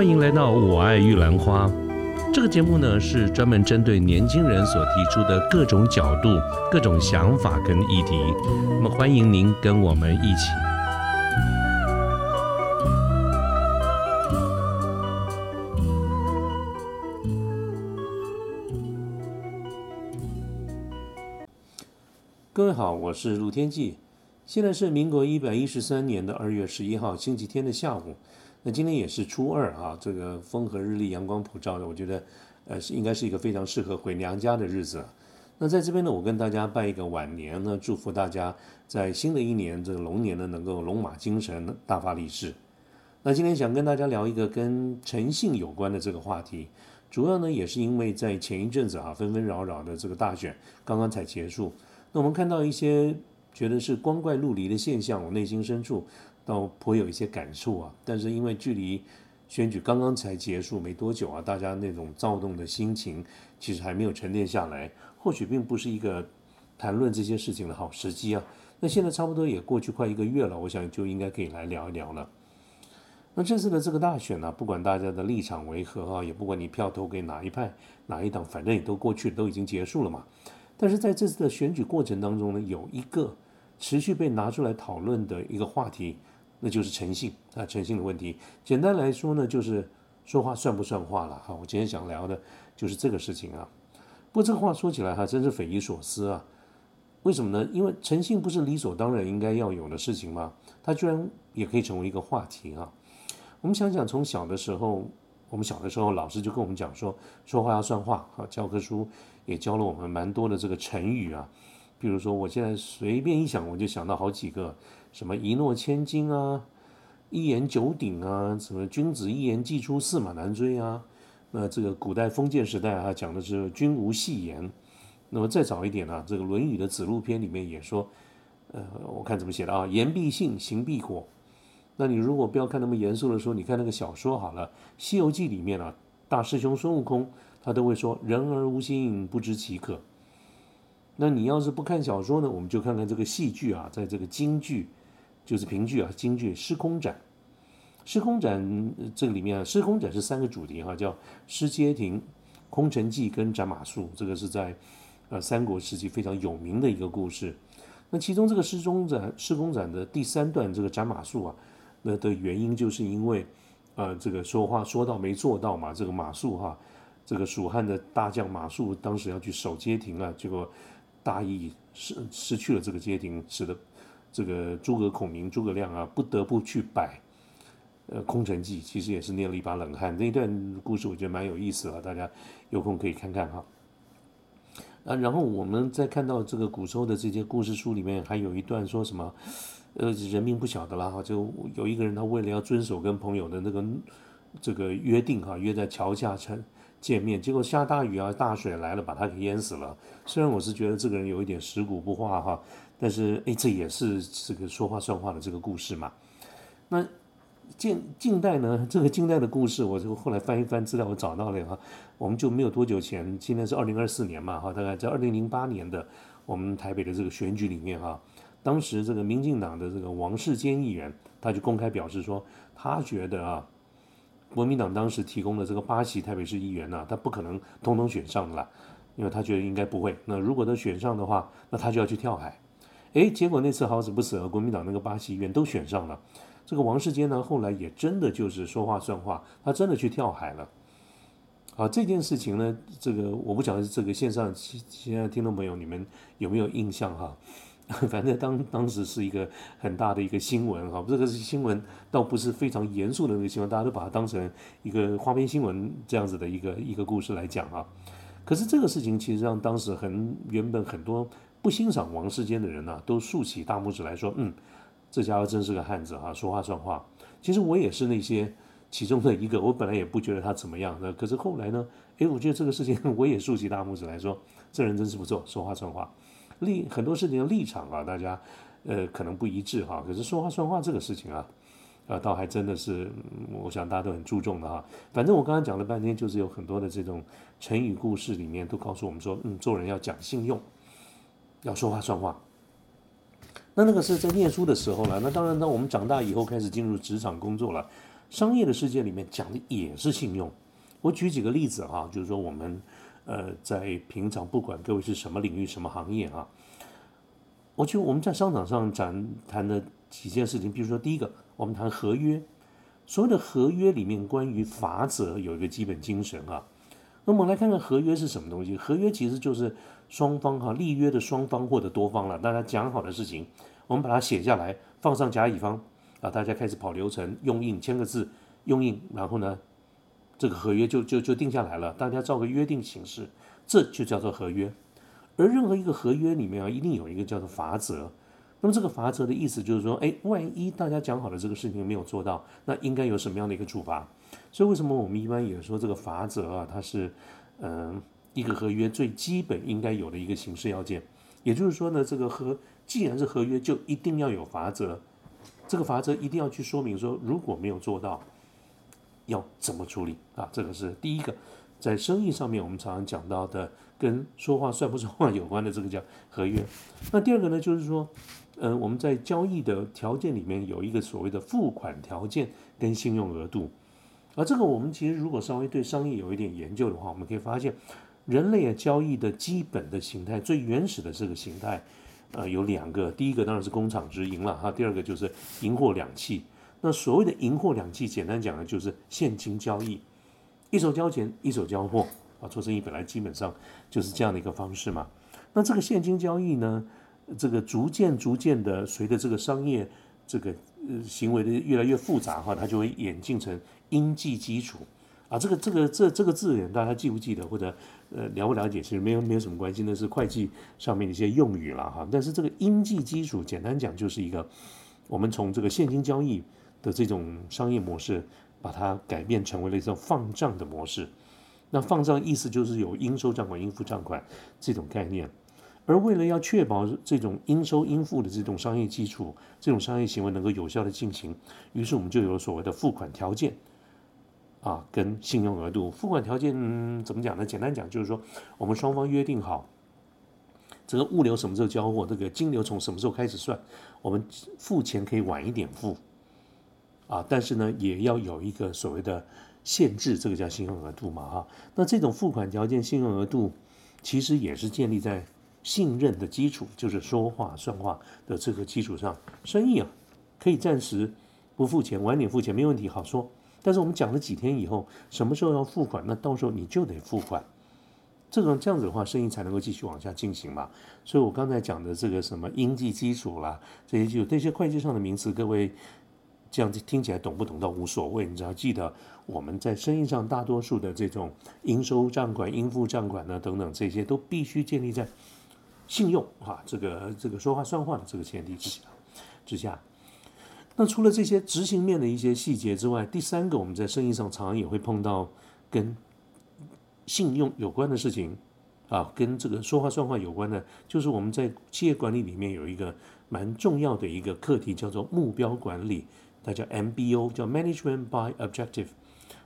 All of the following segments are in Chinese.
欢迎来到《我爱玉兰花》这个节目呢，是专门针对年轻人所提出的各种角度、各种想法跟议题。那么，欢迎您跟我们一起。各位好，我是陆天记，现在是民国一百一十三年的二月十一号星期天的下午。那今天也是初二啊，这个风和日丽、阳光普照的，我觉得，呃，是应该是一个非常适合回娘家的日子。那在这边呢，我跟大家拜一个晚年呢，祝福大家在新的一年这个龙年呢，能够龙马精神、大发利市。那今天想跟大家聊一个跟诚信有关的这个话题，主要呢也是因为在前一阵子啊，纷纷扰扰的这个大选刚刚才结束，那我们看到一些觉得是光怪陆离的现象，我内心深处。倒颇有一些感触啊，但是因为距离选举刚刚才结束没多久啊，大家那种躁动的心情其实还没有沉淀下来，或许并不是一个谈论这些事情的好时机啊。那现在差不多也过去快一个月了，我想就应该可以来聊一聊了。那这次的这个大选呢，不管大家的立场为何啊，也不管你票投给哪一派哪一党，反正也都过去都已经结束了嘛。但是在这次的选举过程当中呢，有一个持续被拿出来讨论的一个话题。那就是诚信啊，诚信的问题。简单来说呢，就是说话算不算话了哈。我今天想聊的就是这个事情啊。不过这个话说起来哈，真是匪夷所思啊。为什么呢？因为诚信不是理所当然应该要有的事情吗？它居然也可以成为一个话题啊。我们想想，从小的时候，我们小的时候，老师就跟我们讲说，说话要算话啊。教科书也教了我们蛮多的这个成语啊。比如说，我现在随便一想，我就想到好几个。什么一诺千金啊，一言九鼎啊，什么君子一言既出，驷马难追啊。那这个古代封建时代啊，讲的是君无戏言。那么再早一点呢，这个《论语》的子路篇里面也说，呃，我看怎么写的啊，言必信，行必果。那你如果不要看那么严肃的说，你看那个小说好了，《西游记》里面啊，大师兄孙悟空他都会说人而无信，不知其可。那你要是不看小说呢，我们就看看这个戏剧啊，在这个京剧。就是评剧啊，京剧《失空斩》，《失空斩》这个里面啊，《失空斩》是三个主题哈，叫失街亭、空城计跟斩马谡。这个是在呃三国时期非常有名的一个故事。那其中这个失中斩、失空斩的第三段这个斩马谡啊，那的原因就是因为呃这个说话说到没做到嘛，这个马谡哈，这个蜀汉的大将马谡当时要去守街亭啊，结果大意失失去了这个街亭，使得。这个诸葛孔明、诸葛亮啊，不得不去摆，呃，空城计，其实也是捏了一把冷汗。那一段故事我觉得蛮有意思的，大家有空可以看看哈。啊，然后我们再看到这个古时候的这些故事书里面，还有一段说什么，呃，人民不晓得啦哈，就有一个人他为了要遵守跟朋友的那个这个约定哈，约在桥下城见面，结果下大雨啊，大水来了，把他给淹死了。虽然我是觉得这个人有一点食古不化哈。但是，哎，这也是这个说话算话的这个故事嘛。那近近代呢，这个近代的故事，我就后来翻一翻资料，我找到了哈。我们就没有多久前，今年是二零二四年嘛，哈，大概在二零零八年的我们台北的这个选举里面哈，当时这个民进党的这个王世坚议员，他就公开表示说，他觉得啊，国民党当时提供的这个八席台北市议员呢，他不可能通通选上的啦，因为他觉得应该不会。那如果都选上的话，那他就要去跳海。哎，结果那次好死不死和，国民党那个巴西议员都选上了。这个王世坚呢，后来也真的就是说话算话，他真的去跳海了。好，这件事情呢，这个我不晓得这个线上现在听众朋友你们有没有印象哈？反正当当时是一个很大的一个新闻哈，这个新闻，倒不是非常严肃的那个新闻，大家都把它当成一个花边新闻这样子的一个一个故事来讲啊。可是这个事情其实让当时很原本很多。不欣赏王世坚的人呢，都竖起大拇指来说：“嗯，这家伙真是个汉子啊，说话算话。”其实我也是那些其中的一个，我本来也不觉得他怎么样的，可是后来呢，诶，我觉得这个事情 我也竖起大拇指来说，这人真是不错，说话算话。立很多事情的立场啊，大家呃可能不一致哈，可是说话算话这个事情啊，啊，倒还真的是，我想大家都很注重的哈。反正我刚刚讲了半天，就是有很多的这种成语故事里面都告诉我们说，嗯，做人要讲信用。要说话算话，那那个是在念书的时候了。那当然，当我们长大以后开始进入职场工作了，商业的世界里面讲的也是信用。我举几个例子啊，就是说我们呃在平常不管各位是什么领域、什么行业啊，我觉得我们在商场上谈谈的几件事情，比如说第一个，我们谈合约。所谓的合约里面关于法则有一个基本精神啊。那我们来看看合约是什么东西。合约其实就是双方哈立约的双方或者多方了，大家讲好的事情，我们把它写下来，放上甲乙方啊，大家开始跑流程，用印签个字，用印，然后呢，这个合约就就就定下来了，大家照个约定形式，这就叫做合约。而任何一个合约里面啊，一定有一个叫做法则。那么这个法则的意思就是说，哎，万一大家讲好的这个事情没有做到，那应该有什么样的一个处罚？所以为什么我们一般也说这个法则啊，它是嗯一个合约最基本应该有的一个形式要件。也就是说呢，这个合既然是合约，就一定要有法则。这个法则一定要去说明说，如果没有做到，要怎么处理啊？这个是第一个，在生意上面我们常常讲到的，跟说话算不算话有关的这个叫合约。那第二个呢，就是说。嗯，我们在交易的条件里面有一个所谓的付款条件跟信用额度，而这个我们其实如果稍微对商业有一点研究的话，我们可以发现，人类啊交易的基本的形态，最原始的这个形态，呃，有两个，第一个当然是工厂直营了哈，第二个就是银货两讫。那所谓的银货两讫，简单讲呢，就是现金交易，一手交钱，一手交货啊，做生意本来基本上就是这样的一个方式嘛。那这个现金交易呢？这个逐渐逐渐的，随着这个商业这个呃行为的越来越复杂哈，它就会演进成应计基础啊。这个这个这这个字眼大家记不记得或者呃了不了解？其实没有没有什么关系，那是会计上面的一些用语了哈。但是这个应计基础，简单讲就是一个我们从这个现金交易的这种商业模式，把它改变成为了一种放账的模式。那放账意思就是有应收账款、应付账款这种概念。而为了要确保这种应收应付的这种商业基础，这种商业行为能够有效的进行，于是我们就有了所谓的付款条件，啊，跟信用额度。付款条件怎么讲呢？简单讲就是说，我们双方约定好，这个物流什么时候交货，这个金流从什么时候开始算，我们付钱可以晚一点付，啊，但是呢，也要有一个所谓的限制，这个叫信用额度嘛，哈。那这种付款条件、信用额度，其实也是建立在。信任的基础就是说话算话的这个基础上，生意啊可以暂时不付钱，晚点付钱没问题，好说。但是我们讲了几天以后，什么时候要付款，那到时候你就得付款。这种这样子的话，生意才能够继续往下进行嘛。所以我刚才讲的这个什么应计基础啦，这些就这些会计上的名词，各位这样子听起来懂不懂倒无所谓，你只要记得我们在生意上大多数的这种应收账款、应付账款呢等等这些，都必须建立在。信用啊，这个这个说话算话的这个前提之下，之下，那除了这些执行面的一些细节之外，第三个我们在生意上常常也会碰到跟信用有关的事情啊，跟这个说话算话有关的，就是我们在企业管理里面有一个蛮重要的一个课题，叫做目标管理，它叫 MBO，叫 Management by Objective。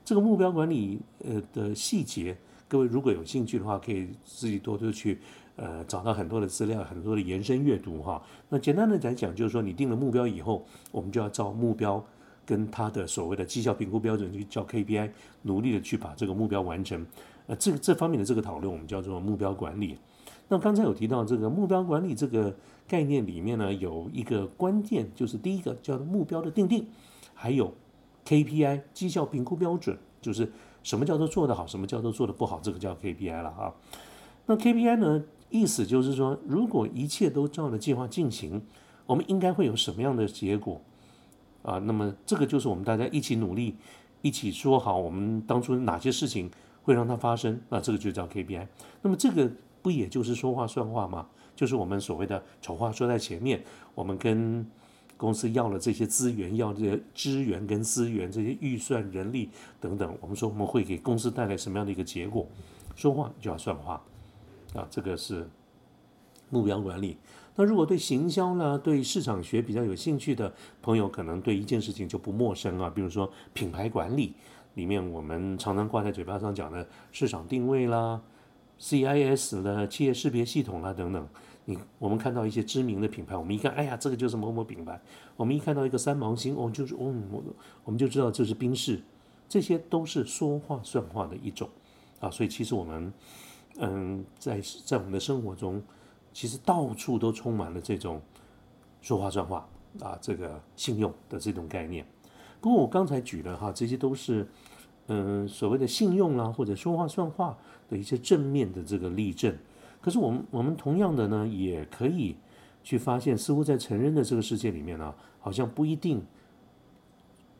这个目标管理呃的细节，各位如果有兴趣的话，可以自己多多去。呃，找到很多的资料，很多的延伸阅读哈。那简单的来讲，就是说你定了目标以后，我们就要照目标跟他的所谓的绩效评估标准，就叫 KPI，努力的去把这个目标完成。呃，这个这方面的这个讨论，我们叫做目标管理。那刚才有提到这个目标管理这个概念里面呢，有一个关键，就是第一个叫做目标的定定，还有 KPI 绩效评估标准，就是什么叫做做得好，什么叫做做得不好，这个叫 KPI 了哈。那 KPI 呢？意思就是说，如果一切都照着计划进行，我们应该会有什么样的结果啊？那么这个就是我们大家一起努力，一起说好，我们当初哪些事情会让它发生？那这个就叫 KPI。那么这个不也就是说话算话吗？就是我们所谓的丑话说在前面，我们跟公司要了这些资源，要这些资源跟资源，这些预算、人力等等，我们说我们会给公司带来什么样的一个结果？说话就要算话。啊，这个是目标管理。那如果对行销呢、对市场学比较有兴趣的朋友，可能对一件事情就不陌生啊。比如说品牌管理里面，我们常常挂在嘴巴上讲的市场定位啦、CIS 的企业识别系统啦等等，你我们看到一些知名的品牌，我们一看，哎呀，这个就是某某品牌。我们一看到一个三芒星，哦，就是哦，我们就知道这是宾士。这些都是说话算话的一种啊，所以其实我们嗯，在在我们的生活中，其实到处都充满了这种说话算话啊，这个信用的这种概念。不过我刚才举的哈，这些都是嗯所谓的信用啦，或者说话算话的一些正面的这个例证。可是我们我们同样的呢，也可以去发现，似乎在成人的这个世界里面呢，好像不一定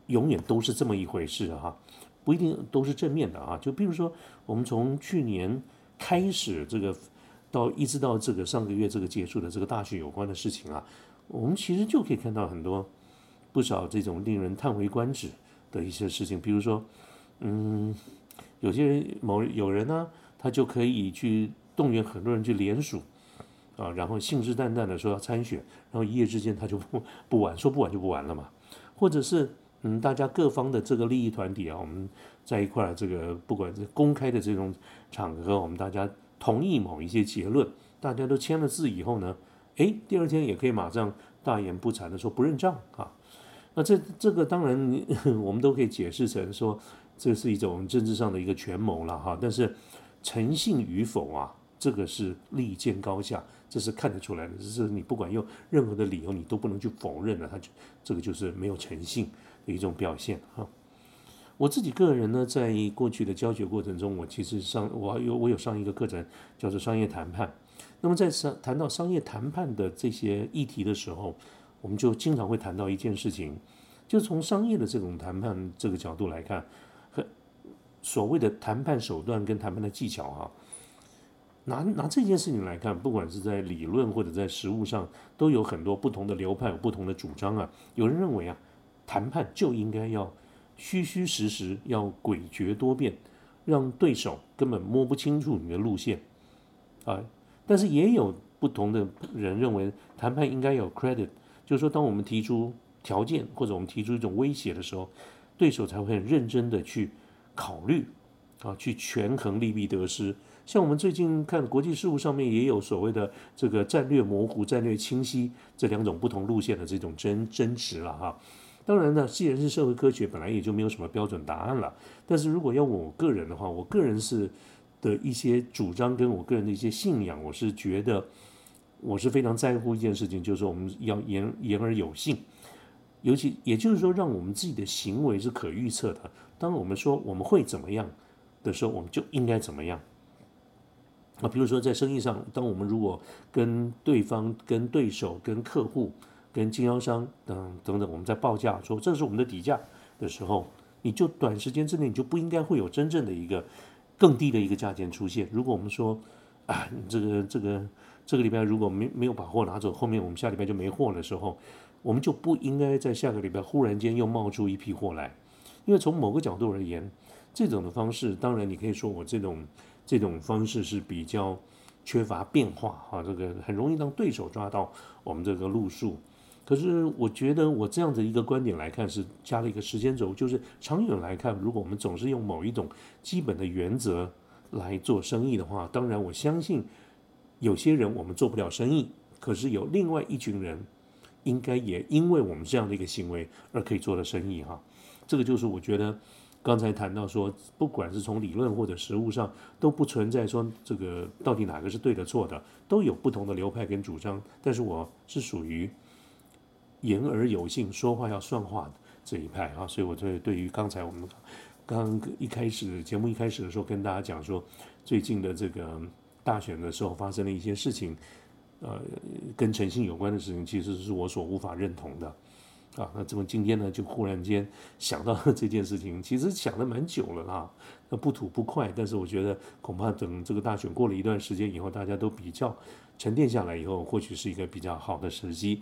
永远都是这么一回事哈，不一定都是正面的啊。就比如说，我们从去年开始这个到一直到这个上个月这个结束的这个大选有关的事情啊，我们其实就可以看到很多。不少这种令人叹为观止的一些事情，比如说，嗯，有些人某有人呢，他就可以去动员很多人去联署，啊，然后信誓旦旦的说要参选，然后一夜之间他就不不玩，说不玩就不玩了嘛。或者是嗯，大家各方的这个利益团体啊，我们在一块儿，这个不管是公开的这种场合，我们大家同意某一些结论，大家都签了字以后呢，哎，第二天也可以马上大言不惭的说不认账啊。那这这个当然，我们都可以解释成说，这是一种政治上的一个权谋了哈。但是诚信与否啊，这个是立见高下，这是看得出来的。这是你不管用任何的理由，你都不能去否认的。他就这个就是没有诚信的一种表现哈。我自己个人呢，在过去的教学过程中，我其实上我有我有上一个课程叫做商业谈判。那么在商谈到商业谈判的这些议题的时候，我们就经常会谈到一件事情，就从商业的这种谈判这个角度来看，和所谓的谈判手段跟谈判的技巧啊，拿拿这件事情来看，不管是在理论或者在实务上，都有很多不同的流派有不同的主张啊。有人认为啊，谈判就应该要虚虚实实，要诡谲多变，让对手根本摸不清楚你的路线啊。但是也有不同的人认为，谈判应该有 credit。就是说，当我们提出条件或者我们提出一种威胁的时候，对手才会很认真的去考虑，啊，去权衡利弊得失。像我们最近看国际事务上面也有所谓的这个战略模糊、战略清晰这两种不同路线的这种争争执了哈。当然呢，既然是社会科学，本来也就没有什么标准答案了。但是如果要问我个人的话，我个人是的一些主张跟我个人的一些信仰，我是觉得。我是非常在乎一件事情，就是我们要言言而有信，尤其也就是说，让我们自己的行为是可预测的。当我们说我们会怎么样的时候，我们就应该怎么样。啊，比如说在生意上，当我们如果跟对方、跟对手、跟客户、跟经销商等等等，我们在报价说这是我们的底价的时候，你就短时间之内你就不应该会有真正的一个更低的一个价钱出现。如果我们说啊，这个这个。这个礼拜如果没没有把货拿走，后面我们下礼拜就没货的时候，我们就不应该在下个礼拜忽然间又冒出一批货来，因为从某个角度而言，这种的方式，当然你可以说我这种这种方式是比较缺乏变化啊，这个很容易让对手抓到我们这个路数。可是我觉得我这样的一个观点来看，是加了一个时间轴，就是长远来看，如果我们总是用某一种基本的原则来做生意的话，当然我相信。有些人我们做不了生意，可是有另外一群人，应该也因为我们这样的一个行为而可以做的生意哈。这个就是我觉得刚才谈到说，不管是从理论或者实物上，都不存在说这个到底哪个是对的错的，都有不同的流派跟主张。但是我是属于言而有信，说话要算话的这一派啊，所以我对对于刚才我们刚一开始节目一开始的时候跟大家讲说，最近的这个。大选的时候发生了一些事情，呃，跟诚信有关的事情，其实是我所无法认同的，啊，那这么今天呢，就忽然间想到这件事情，其实想了蛮久了啦，那不吐不快，但是我觉得恐怕等这个大选过了一段时间以后，大家都比较沉淀下来以后，或许是一个比较好的时机。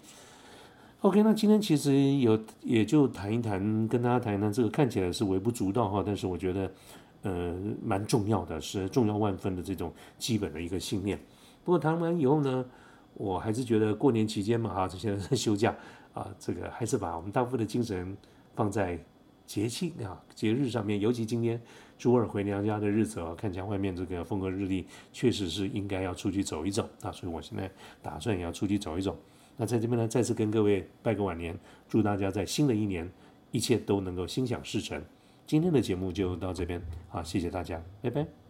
OK，那今天其实有也就谈一谈，跟大家谈一谈这个看起来是微不足道哈，但是我觉得。呃，蛮重要的，是重要万分的这种基本的一个信念。不过谈完以后呢，我还是觉得过年期间嘛，哈，这些人在休假啊，这个还是把我们大部分的精神放在节庆啊节日上面，尤其今天初二回娘家的日子啊，看起来外面这个风和日丽，确实是应该要出去走一走啊。所以我现在打算也要出去走一走。那在这边呢，再次跟各位拜个晚年，祝大家在新的一年一切都能够心想事成。今天的节目就到这边，好，谢谢大家，拜拜。